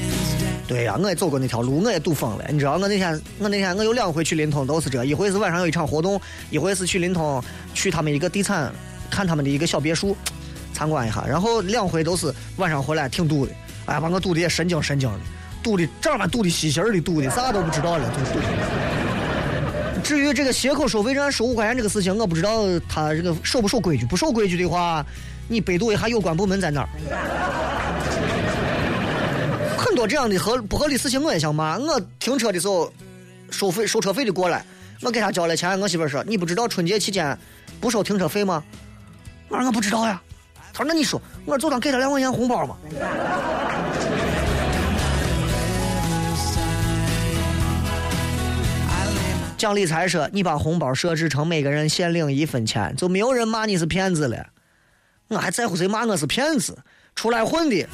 [SPEAKER 3] 对呀，我也走过那条路，我也堵疯了。你知道，我那天我那天我有两回去临潼都是这，一回是晚上有一场活动，一回是去临潼去他们一个地产看他们的一个小别墅参观一下，然后两回都是晚上回来挺堵的，哎呀，把我堵的也神经神经的。堵的这儿嘛堵的稀稀儿的堵的啥都不知道了，就堵。至于这个斜口收费站收五块钱这个事情，我不知道他这个守不守规矩。不守规矩的话，你百度一下有关部门在哪儿。很多这样的合不合理事情我也想骂。我停车的时候收费收车费的过来，我给他交了钱，我媳妇说你不知道春节期间不收停车费吗？我说我不知道呀。他说那你说，我就当给他两块钱红包嘛。讲理财说：“你把红包设置成每个人限领一分钱，就没有人骂你是骗子了。我还在乎谁骂我是骗子？出来混的，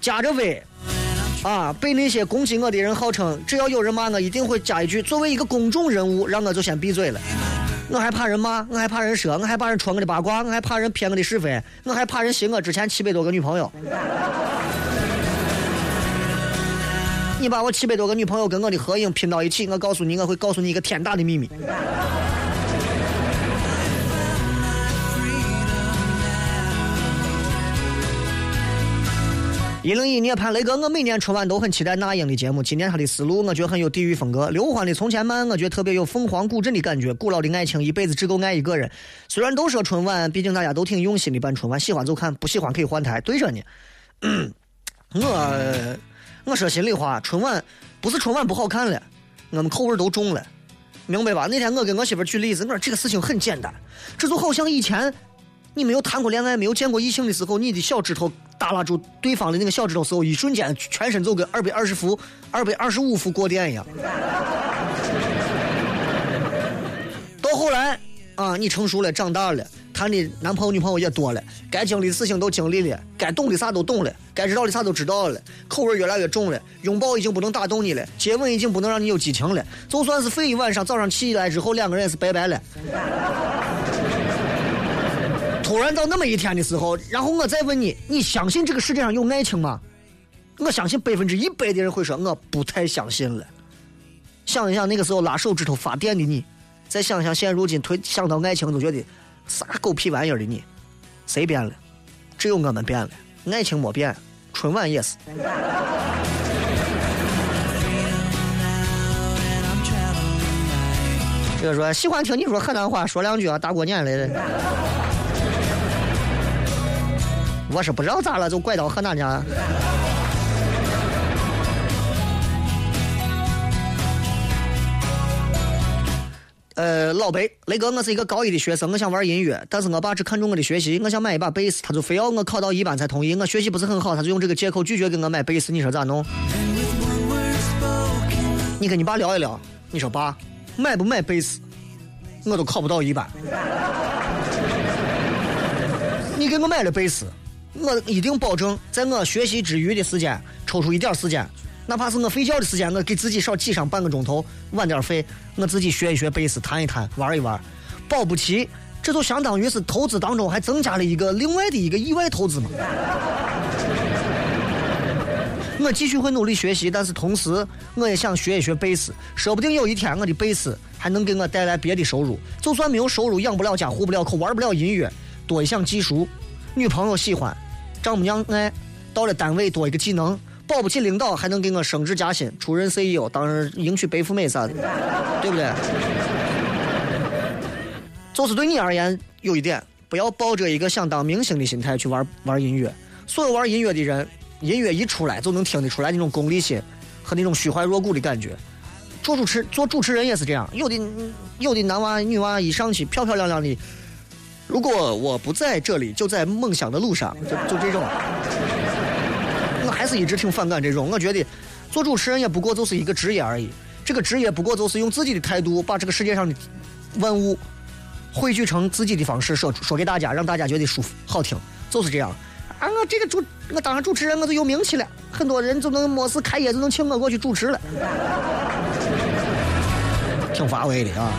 [SPEAKER 3] 加着微，啊，被那些攻击我的人号称，只要有人骂我，一定会加一句：作为一个公众人物，让我就先闭嘴了。我还怕人骂，我还怕人说，我还怕人传我的八卦，我还怕人骗我的是非，我还怕人信我之前七百多个女朋友。”你把我七百多个女朋友跟我的合影拼到一起，我告诉你，我会告诉你一个天大的秘密。一零一涅槃雷哥，我每年春晚都很期待那英的节目。今年他的思路我觉得很有地域风格。刘欢的《从前慢》我觉得特别有凤凰古镇的感觉。古老的爱情，一辈子只够爱一个人。虽然都说春晚，毕竟大家都挺用心的办春晚，喜欢就看，不喜欢可以换台。对着呢，我。我说心里话，春晚不是春晚不好看了，我们口味都重了，明白吧？那天我跟我媳妇举例子，我说这个事情很简单，这就好像以前你没有谈过恋爱、没有见过异性的时候，你的小指头耷拉住对方的那个小指头时候，一瞬间全身就跟二百二十伏、二百二十五伏过电一样。到后来啊，你成熟了，长大了。谈的男朋友女朋友也多了，该经历的事情都经历了，该懂的啥都懂了，该知道的啥都知道了，口味越来越重了，拥抱已经不能打动你了，接吻已经不能让你有激情了，就算是睡一晚上，早上起来之后两个人也是拜拜了。突然到那么一天的时候，然后我再问你，你相信这个世界上有爱情吗？我相信百分之一百的人会说我不太相信了。想一想那个时候拉手指头发电的你，再想想现如今推想到爱情都觉得啥狗屁玩意儿的你，谁变了？只有我们变了，爱情没变，春晚也是。这个说喜欢听你说河南话，说两句啊，大过年的。我是不知道咋了，就拐到河南去呃，老白，雷哥，我是一个高一的学生，我想玩音乐，但是我爸只看重我的学习，我想买一把贝斯，他就非要我考到一班才同意。我学习不是很好，他就用这个借口拒绝给我买贝斯，你说咋弄？你跟你爸聊一聊，你说爸，买不买贝斯？我都考不到一班，你给我买了贝斯，我一定保证在我学习之余的时间抽出一点时间，哪怕是我睡觉的时间，我给自己少挤上半个钟头，晚点睡，我自己学一学贝斯，弹一弹，玩一玩，保不齐这就相当于是投资当中还增加了一个另外的一个意外投资嘛。我继续会努力学习，但是同时我也想学一学贝斯，说不定有一天我的贝斯还能给我带来别的收入。就算没有收入，养不了家，糊不了口，玩不了音乐，多一项技术，女朋友喜欢，丈母娘爱，到了单位多一个技能，保不齐领导还能给我升职加薪，出任 CEO，当然迎娶白富美啥的，对不对？就是对你而言，有一点，不要抱着一个想当明星的心态去玩玩音乐。所有玩音乐的人。音乐一出来就能听得出来那种功利心和那种虚怀若谷的感觉。做主持做主持人也是这样，有的有的男娃女娃一上去漂漂亮亮的，如果我不在这里，就在梦想的路上，就就这种。是一直挺反感这种，我觉得做主持人也不过就是一个职业而已，这个职业不过就是用自己的态度把这个世界上的万物汇聚成自己的方式说说给大家，让大家觉得舒服好听，就是这样。啊，我这个主，我当上主持人，我就有名气了，很多人就能没事开业就能请我过去主持了，挺乏味的啊。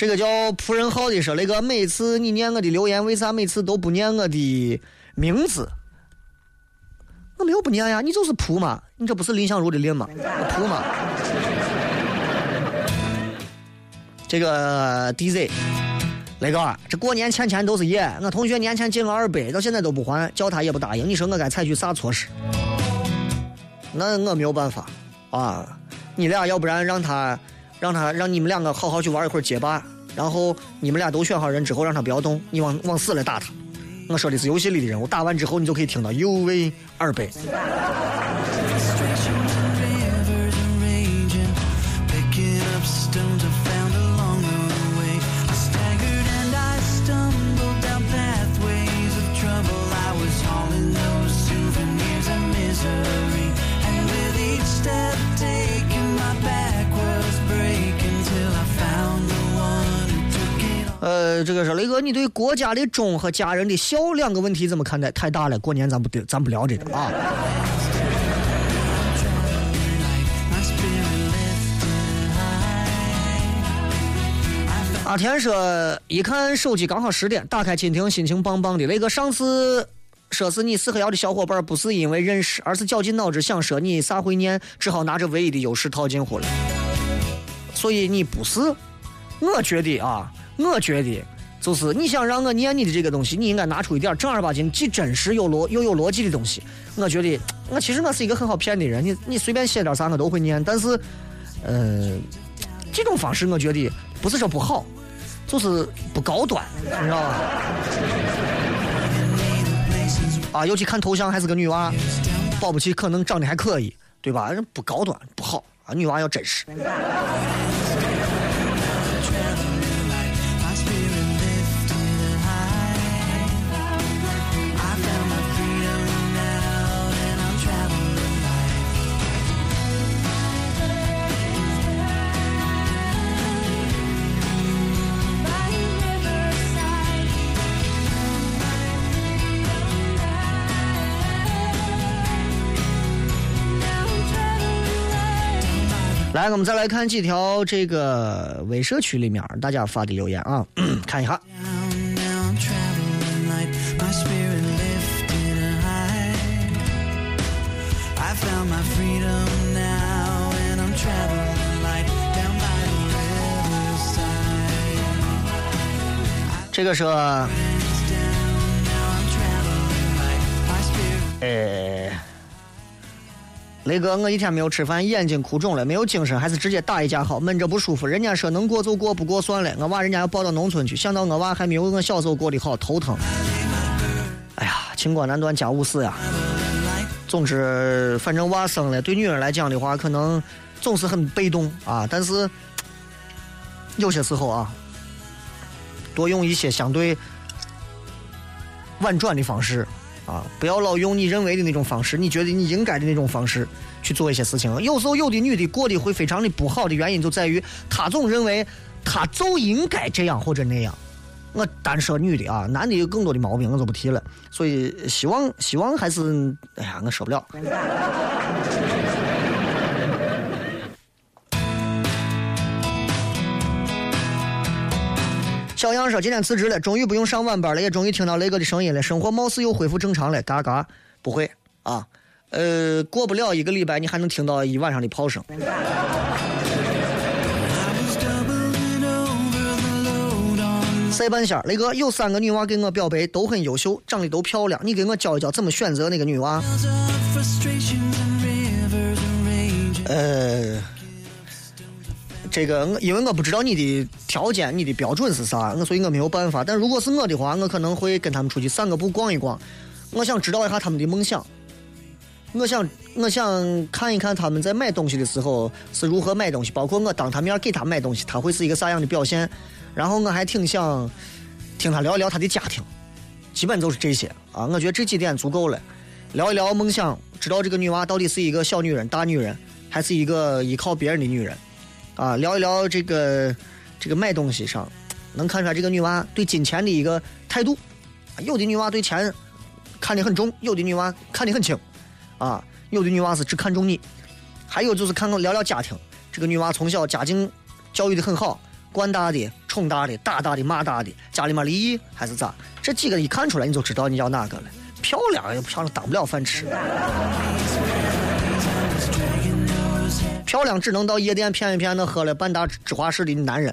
[SPEAKER 3] 这个叫仆人好的说，那个每次你念我的留言，为啥每次都不念我的名字？我没有不念呀，你就是仆嘛，你这不是林相如的林吗？仆嘛。这个 DZ，雷哥，这过年欠钱都是爷。我同学年前借我二百，到现在都不还，叫他也不答应。你说我该采取啥措施？那我没有办法啊！你俩要不然让他，让他让你们两个好好去玩一会儿街霸，然后你们俩都选好人之后，让他不要动，你往往死了打他。我说的是游戏里的人物，打完之后你就可以听到 UV 二百。这个是雷哥，你对国家的忠和家人的孝两个问题怎么看待？太大了，过年咱不得，咱不聊这个啊。阿田说，一看手机刚好十点，打开蜻蜓，心情棒棒的。雷哥上次说是你四合窑的小伙伴，不是因为认识，而是绞尽脑汁想说你啥会念，只好拿着唯一的优势套近乎了。所以你不是，我觉得啊。我觉得，就是你想让我念你的这个东西，你应该拿出一点正儿八经、既真实又逻又有逻辑的东西。我觉得，我其实我是一个很好骗的人，你你随便写点啥我都会念。但是，呃，这种方式我觉得不是说不好，就是不高端，你知道吧？啊，尤其看头像还是个女娃，保不齐可能长得还可以，对吧？不高端不好啊，女娃要真实。来，我们再来看几条这个微社区里面大家发的留言啊，看一下。这个是诶雷哥，我一天没有吃饭，眼睛哭肿了，没有精神，还是直接打一架好，闷着不舒服。人家说能过就过，不过算了。我娃人家要抱到农村去，想到我娃还没有我小时候过得好，头疼。哎呀，清官难断家务事呀。总之，反正娃生了，对女人来讲的话，可能总是很被动啊。但是 有些时候啊，多用一些相对婉转的方式啊，不要老用你认为的那种方式，你觉得你应该的那种方式去做一些事情。有时候有的女的过得会非常的不好的原因，就在于她总认为她就应该这样或者那样。我单说女的啊，男的有更多的毛病，我就不提了。所以希望希望还是，哎呀，我受不了。小杨说：“今天辞职了，终于不用上晚班了，也终于听到雷哥的声音了，生活貌似又恢复正常了。嘎嘎，不会啊，呃，过不了一个礼拜，你还能听到一晚上的炮声。
[SPEAKER 5] I was doubling over the load on
[SPEAKER 3] 塞半仙，雷哥有三个女娃给我表白，都很优秀，长得都漂亮，你给我教一教怎么选择那个女娃？呃，这个因为我不知道你的条件、你的标准是啥，我所以我没有办法。但如果是我的话，我可能会跟他们出去散个步、逛一逛，我想知道一下他们的梦想。我想，我想看一看他们在买东西的时候是如何买东西，包括我当他面给他买东西，他会是一个啥样的表现。然后我还挺想听他聊一聊他的家庭，基本就是这些啊。我觉得这几点足够了。聊一聊梦想，知道这个女娃到底是一个小女人、大女人，还是一个依靠别人的女人，啊，聊一聊这个这个买东西上，能看出来这个女娃对金钱的一个态度。有的女娃对钱看得很重，有的女娃看得很轻，啊，有的女娃是只看重你，还有就是看看聊聊家庭，这个女娃从小家境教育的很好，惯大的、宠大的、打大的、骂大的，家里面离异还是咋？这几个一看出来你就知道你要哪个了。漂亮又漂亮，当不了饭吃。漂亮只能到夜店骗一骗那喝了半打芝华士的男人。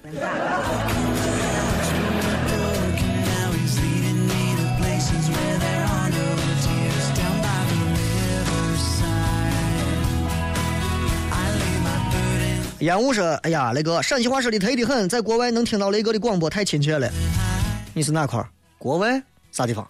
[SPEAKER 3] 烟雾说，哎呀，雷哥，陕西话说的忒的很，在国外能听到雷哥的广播太亲切了。你是哪块？国外？啥地方？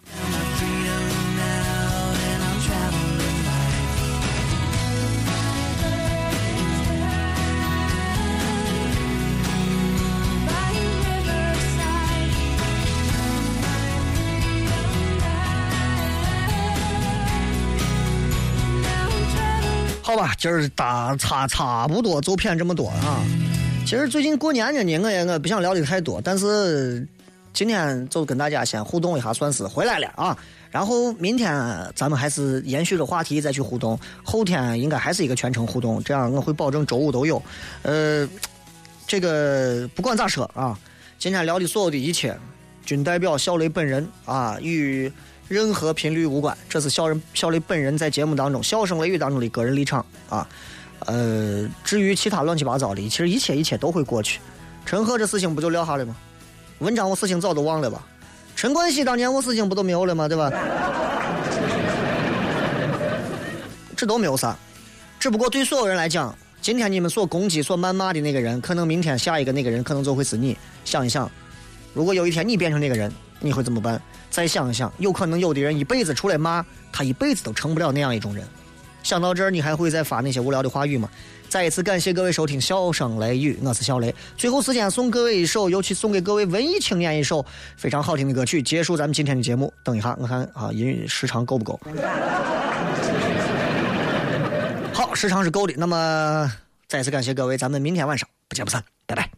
[SPEAKER 3] 今儿打差差不多就骗这么多啊。其实最近过年呢，呢我也我不想聊的太多，但是今天就跟大家先互动一下，算是回来了啊。然后明天咱们还是延续着话题再去互动，后天应该还是一个全程互动，这样我会保证周五都有。呃，这个不管咋说啊，今天聊的所有的一切，均代表小雷本人啊，与任何频率无关。这是小人小雷本人在节目当中笑声雷雨当中的个人立场啊。呃，至于其他乱七八糟的，其实一切一切都会过去。陈赫这事情不就撂下了吗？文章我事情早都忘了吧？陈冠希当年我事情不都没有了吗？对吧？这都没有啥，只不过对所有人来讲，今天你们所攻击、所谩骂的那个人，可能明天下一个那个人可能就会是你。想一想，如果有一天你变成那个人，你会怎么办？再想一想，有可能有的人一辈子出来骂，他一辈子都成不了那样一种人。想到这儿，你还会再发那些无聊的话语吗？再一次感谢各位收听《笑声雷雨》，我是小雷。最后时间送各位一首，尤其送给各位文艺青年一首非常好听的歌曲，结束咱们今天的节目。等一下，我看啊，音时长够不够？好，时长是够的。那么再次感谢各位，咱们明天晚上不见不散，拜拜。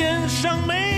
[SPEAKER 6] 肩上没